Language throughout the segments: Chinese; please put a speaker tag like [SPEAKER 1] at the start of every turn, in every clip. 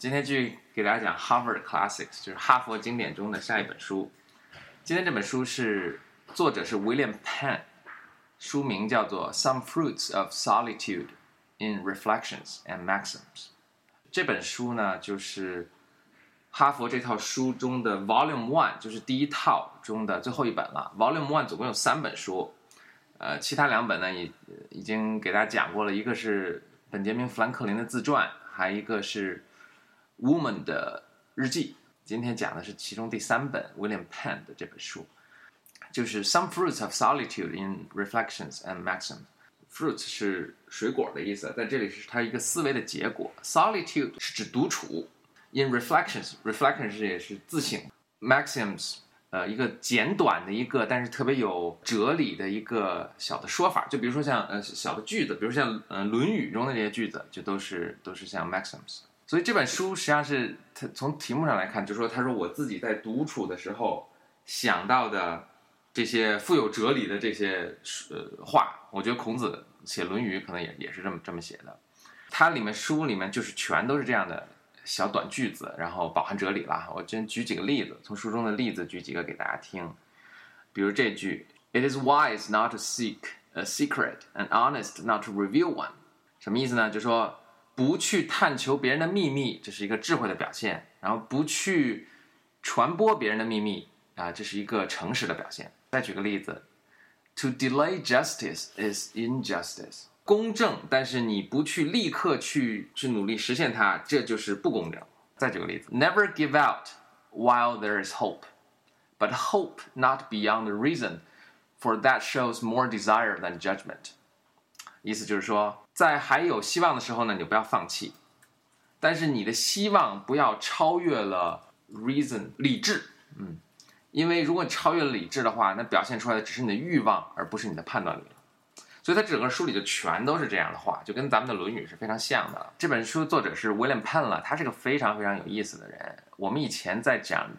[SPEAKER 1] 今天继续给大家讲 Harvard Classics，就是哈佛经典中的下一本书。今天这本书是作者是 William Penn，书名叫做《Some Fruits of Solitude in Reflections and Maxims》。这本书呢，就是哈佛这套书中的 Volume One，就是第一套中的最后一本了。Volume One 总共有三本书，呃，其他两本呢也已经给大家讲过了，一个是本杰明·富兰克林的自传，还一个是。Woman 的日记，今天讲的是其中第三本 William Penn 的这本书，就是 Some Fruits of Solitude in Reflections and Maxims。Fruits 是水果的意思，在这里是它一个思维的结果。Solitude 是指独处。In Reflections，Reflections 也是自省。Maxims，呃，一个简短的一个，但是特别有哲理的一个小的说法。就比如说像呃小的句子，比如像呃《论语》中的这些句子，就都是都是像 Maxims。所以这本书实际上是他从题目上来看，就说他说我自己在独处的时候想到的这些富有哲理的这些呃话，我觉得孔子写《论语》可能也也是这么这么写的。它里面书里面就是全都是这样的小短句子，然后饱含哲理了。我先举几个例子，从书中的例子举几个给大家听。比如这句：“It is wise not to seek a secret, and honest not to reveal one。”什么意思呢？就说。不去探求别人的秘密，这是一个智慧的表现；然后不去传播别人的秘密啊，这是一个诚实的表现。再举个例子，To delay justice is injustice。公正，但是你不去立刻去去努力实现它，这就是不公正。再举个例子，Never give out while there is hope, but hope not beyond reason, for that shows more desire than judgment。意思就是说。在还有希望的时候呢，你就不要放弃，但是你的希望不要超越了 reason 理智，嗯，因为如果你超越了理智的话，那表现出来的只是你的欲望，而不是你的判断力。所以它整个书里就全都是这样的话，就跟咱们的《论语》是非常像的。这本书作者是 William Penn 了，他是个非常非常有意思的人。我们以前在讲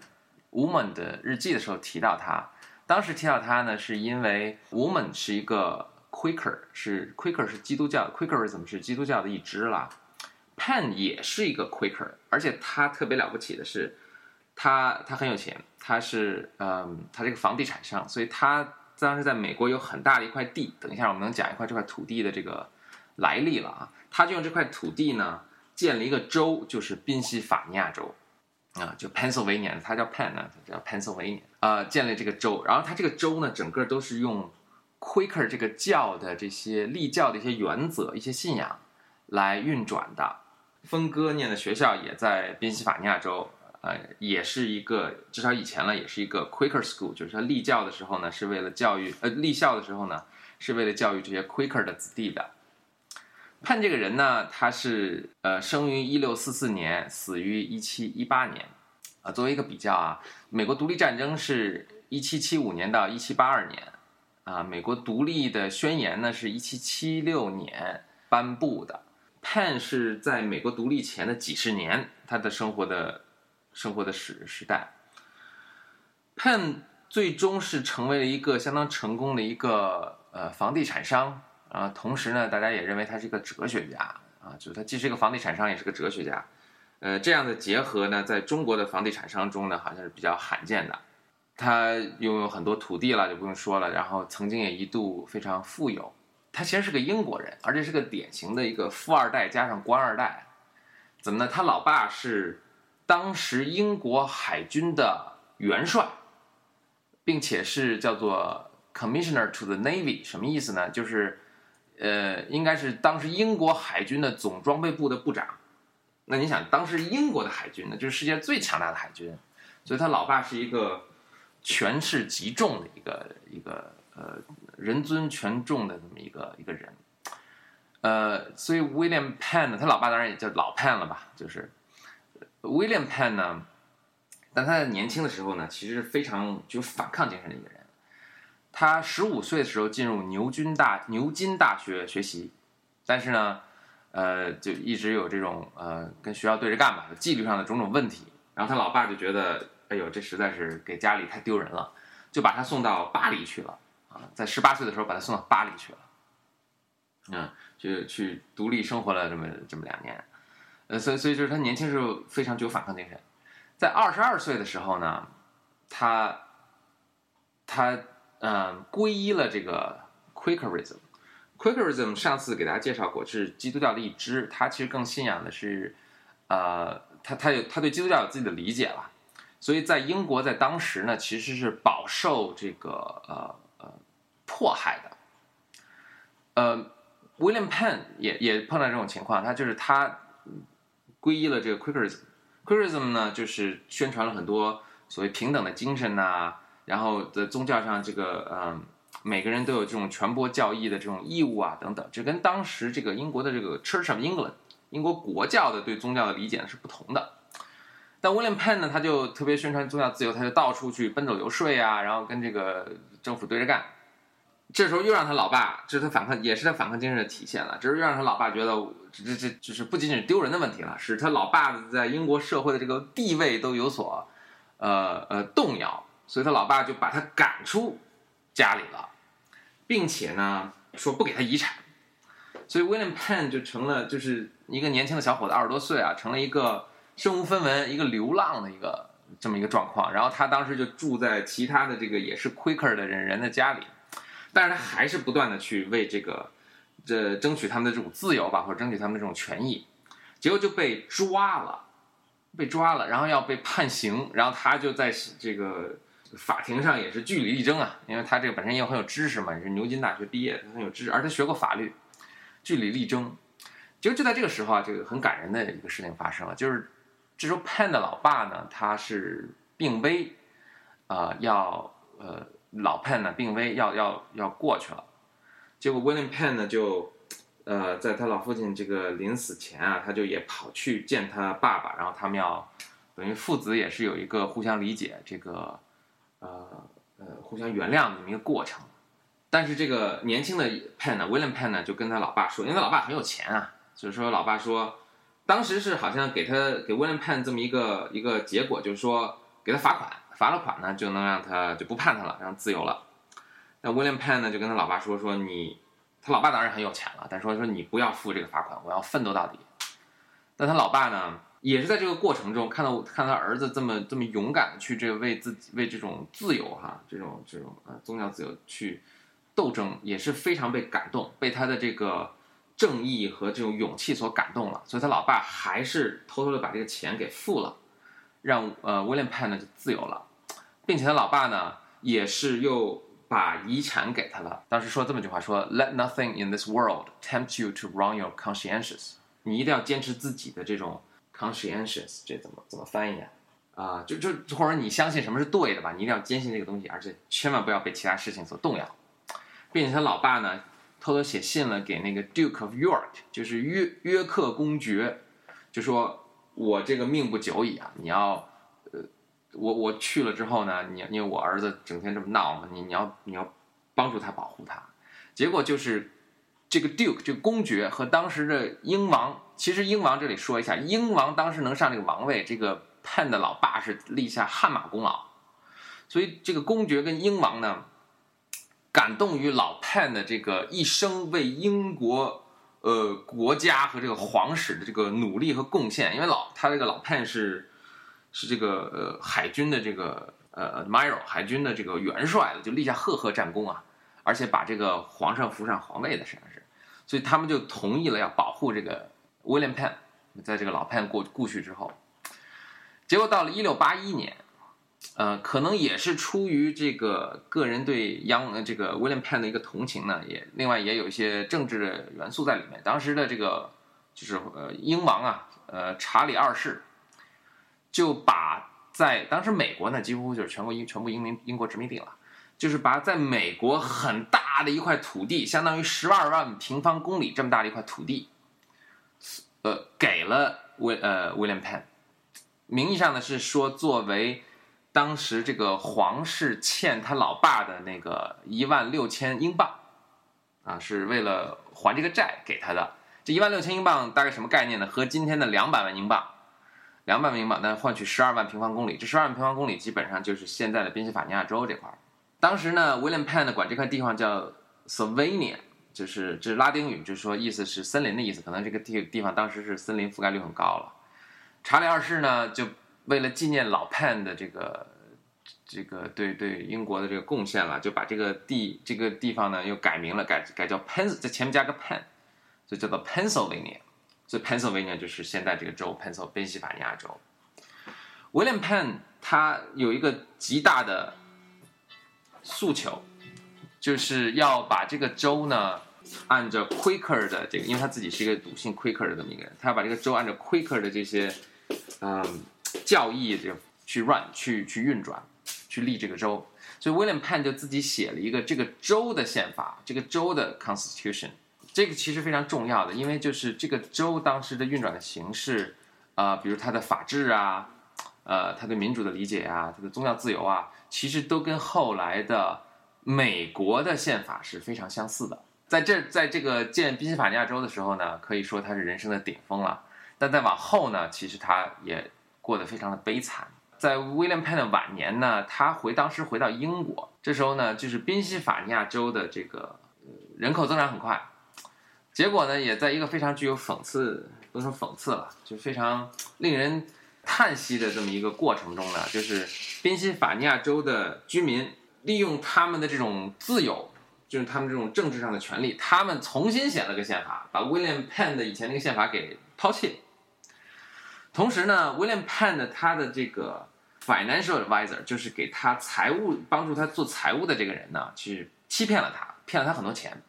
[SPEAKER 1] Woman 的日记的时候提到他，当时提到他呢，是因为 Woman 是一个。Quaker 是 Quaker 是基督教，Quakerism 是基督教的一支啦。Pen 也是一个 Quaker，而且他特别了不起的是，他他很有钱，他是嗯，他这个房地产商，所以他当时在美国有很大的一块地。等一下我们能讲一块这块土地的这个来历了啊。他就用这块土地呢建了一个州，就是宾夕法尼亚州啊，就 Pennsylvania，他叫 Pen 呢，叫 Pennsylvania 啊，建了这个州。然后他这个州呢，整个都是用。Quaker 这个教的这些立教的一些原则、一些信仰来运转的，峰哥念的学校也在宾夕法尼亚州，呃，也是一个至少以前呢，也是一个 Quaker school，就是他立教的时候呢，是为了教育，呃，立校的时候呢，是为了教育这些 Quaker 的子弟的。判这个人呢，他是呃生于一六四四年，死于一七一八年，啊，作为一个比较啊，美国独立战争是一七七五年到一七八二年。啊，美国独立的宣言呢是一七七六年颁布的。Pen 是在美国独立前的几十年，他的生活的生活的时时代。Pen 最终是成为了一个相当成功的一个呃房地产商啊，同时呢，大家也认为他是一个哲学家啊，就是他既是一个房地产商，也是个哲学家。呃，这样的结合呢，在中国的房地产商中呢，好像是比较罕见的。他拥有很多土地了，就不用说了。然后曾经也一度非常富有。他其实是个英国人，而且是个典型的一个富二代加上官二代。怎么呢？他老爸是当时英国海军的元帅，并且是叫做 Commissioner to the Navy。什么意思呢？就是，呃，应该是当时英国海军的总装备部的部长。那你想，当时英国的海军呢，就是世界最强大的海军，所以他老爸是一个。权势极重的一个一个呃人尊权重的这么一个一个人，呃，所以 William Penn 呢他老爸当然也叫老 Penn 了吧，就是 William Penn 呢，但他在年轻的时候呢，其实是非常具有反抗精神的一个人。他十五岁的时候进入牛津大牛津大学学习，但是呢，呃，就一直有这种呃跟学校对着干吧，纪律上的种种问题，然后他老爸就觉得。哎呦，这实在是给家里太丢人了，就把他送到巴黎去了啊！在十八岁的时候把他送到巴黎去了，嗯，就去独立生活了这么这么两年。呃，所以所以就是他年轻时候非常具有反抗精神。在二十二岁的时候呢，他他嗯皈依了这个 Quakerism。Quakerism 上次给大家介绍过，是基督教的一支，他其实更信仰的是呃，他他有他对基督教有自己的理解了。所以在英国在当时呢，其实是饱受这个呃呃迫害的。呃，William Penn 也也碰到这种情况，他就是他皈依了这个 Quakerism。Quakerism 呢，就是宣传了很多所谓平等的精神呐，然后在宗教上这个嗯，每个人都有这种传播教义的这种义务啊等等，这跟当时这个英国的这个 Church of England 英国国教的对宗教的理解是不同的。但 William Penn 呢，他就特别宣传宗教自由，他就到处去奔走游说啊，然后跟这个政府对着干。这时候又让他老爸，这是他反抗，也是他反抗精神的体现了。这是让他老爸觉得，这这这就是不仅仅是丢人的问题了，使他老爸在英国社会的这个地位都有所，呃呃动摇。所以他老爸就把他赶出家里了，并且呢说不给他遗产。所以 William Penn 就成了就是一个年轻的小伙子，二十多岁啊，成了一个身无分文、一个流浪的一个这么一个状况。然后他当时就住在其他的这个也是 Quaker 的人人的家里。但是他还是不断的去为这个，这争取他们的这种自由吧，或者争取他们的这种权益，结果就被抓了，被抓了，然后要被判刑，然后他就在这个法庭上也是据理力争啊，因为他这个本身也很有知识嘛，也是牛津大学毕业，他很有知识，而且学过法律，据理力争，结果就在这个时候啊，这个很感人的一个事情发生了，就是这时候 Pen 的老爸呢，他是病危，啊，要呃。老 Pen 呢病危，要要要过去了，结果 William Pen 呢就，呃，在他老父亲这个临死前啊，他就也跑去见他爸爸，然后他们要等于父子也是有一个互相理解，这个呃呃互相原谅的这么一个过程。但是这个年轻的 Pen 呢，William Penn 呢就跟他老爸说，因为他老爸很有钱啊，所以说老爸说，当时是好像给他给 William Penn 这么一个一个结果，就是说给他罚款。罚了款呢，就能让他就不判他了，让自由了。那 William Penn 呢，就跟他老爸说说你，他老爸当然很有钱了，但说说你不要付这个罚款，我要奋斗到底。但他老爸呢，也是在这个过程中看到看他儿子这么这么勇敢的去这个为自己为这种自由哈，这种这种呃宗教自由去斗争，也是非常被感动，被他的这个正义和这种勇气所感动了。所以他老爸还是偷偷的把这个钱给付了，让呃 William Penn 呢就自由了。并且他老爸呢，也是又把遗产给他了。当时说这么句话：说 “Let nothing in this world tempt you to wrong your conscientious。”你一定要坚持自己的这种 conscientious，这怎么怎么翻译啊？啊，就就或者你相信什么是对的吧？你一定要坚信这个东西，而且千万不要被其他事情所动摇。并且他老爸呢，偷偷写信了给那个 Duke of York，就是约约克公爵，就说：“我这个命不久矣啊，你要。”呃我我去了之后呢，你因为我儿子整天这么闹嘛，你你要你要帮助他保护他，结果就是这个 Duke 这个公爵和当时的英王，其实英王这里说一下，英王当时能上这个王位，这个 Pen 的老爸是立下汗马功劳，所以这个公爵跟英王呢，感动于老潘的这个一生为英国呃国家和这个皇室的这个努力和贡献，因为老他这个老潘是。是这个呃海军的这个呃 Admiral 海军的这个元帅了，就立下赫赫战功啊，而且把这个皇上扶上皇位的实际上是，所以他们就同意了要保护这个 William Pen，在这个老潘过故去之后，结果到了一六八一年，呃，可能也是出于这个个人对央这个 William Penn 的一个同情呢，也另外也有一些政治的元素在里面。当时的这个就是呃英王啊，呃查理二世。就把在当时美国呢，几乎就是全国英全部英民英国殖民地了，就是把在美国很大的一块土地，相当于十二万平方公里这么大的一块土地，呃，给了威呃 William Penn，名义上呢是说作为当时这个皇室欠他老爸的那个一万六千英镑，啊，是为了还这个债给他的。这一万六千英镑大概什么概念呢？和今天的两百万英镑。两百万英镑，那换取十二万平方公里，这十二万平方公里基本上就是现在的宾夕法尼亚州这块儿。当时呢，William Penn 管这块地方叫 Sylvania，就是这是拉丁语，就是说意思是森林的意思，可能这个地地方当时是森林覆盖率很高了。查理二世呢，就为了纪念老 Penn 的这个这个对对英国的这个贡献了，就把这个地这个地方呢又改名了，改改叫 Penn，在前面加个 Penn，就叫做 Pennsylvania。所以 Pennsylvania 就是现在这个州，Pennsylvania 州。William Penn 他有一个极大的诉求，就是要把这个州呢按照 Quaker 的这个，因为他自己是一个笃信 Quaker 的这么一个人，他要把这个州按照 Quaker 的这些嗯教义这去 run 去去运转，去立这个州。所以 William Penn 就自己写了一个这个州的宪法，这个州的 Constitution。这个其实非常重要的，因为就是这个州当时的运转的形式，啊，比如它的法治啊，呃，它对民主的理解啊，它的宗教自由啊，其实都跟后来的美国的宪法是非常相似的。在这，在这个建宾夕法尼亚州的时候呢，可以说他是人生的顶峰了。但再往后呢，其实他也过得非常的悲惨。在 William Penn 的晚年呢，他回当时回到英国，这时候呢，就是宾夕法尼亚州的这个人口增长很快。结果呢，也在一个非常具有讽刺，不能说讽刺了，就非常令人叹息的这么一个过程中呢，就是宾夕法尼亚州的居民利用他们的这种自由，就是他们这种政治上的权利，他们重新写了个宪法，把 William Penn 的以前那个宪法给抛弃。同时呢，William Penn 的他的这个 financial advisor，就是给他财务帮助他做财务的这个人呢，其实欺骗了他，骗了他很多钱。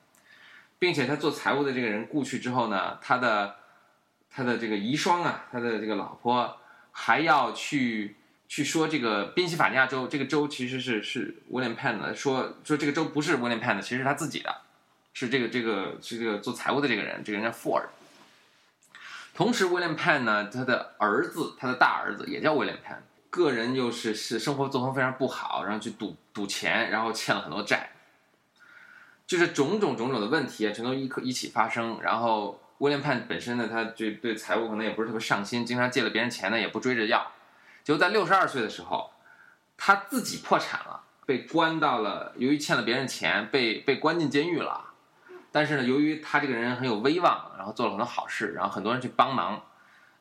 [SPEAKER 1] 并且他做财务的这个人故去之后呢，他的他的这个遗孀啊，他的这个老婆还要去去说这个宾夕法尼亚州这个州其实是是 William Penn 的，说说这个州不是 William Penn 的，其实是他自己的，是这个这个是这个做财务的这个人，这个人叫 Ford。同时，William Penn 呢，他的儿子，他的大儿子也叫 William Penn，个人又是是生活作风非常不好，然后去赌赌钱，然后欠了很多债。就是种种种种的问题啊，全都一一起发生。然后威廉潘本身呢，他就对财务可能也不是特别上心，经常借了别人钱呢，也不追着要。就在六十二岁的时候，他自己破产了，被关到了，由于欠了别人钱，被被关进监狱了。但是呢，由于他这个人很有威望，然后做了很多好事，然后很多人去帮忙，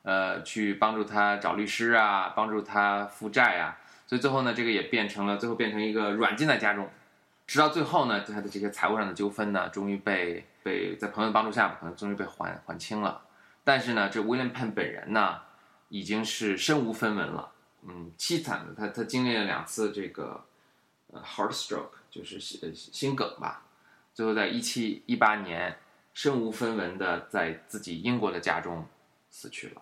[SPEAKER 1] 呃，去帮助他找律师啊，帮助他负债啊，所以最后呢，这个也变成了最后变成一个软禁在家中。直到最后呢，他的这些财务上的纠纷呢，终于被被在朋友帮助下，可能终于被还还清了。但是呢，这 William Penn 本人呢，已经是身无分文了，嗯，凄惨的。他他经历了两次这个呃 heart stroke，就是心心梗吧，最后在一七一八年身无分文的在自己英国的家中死去了。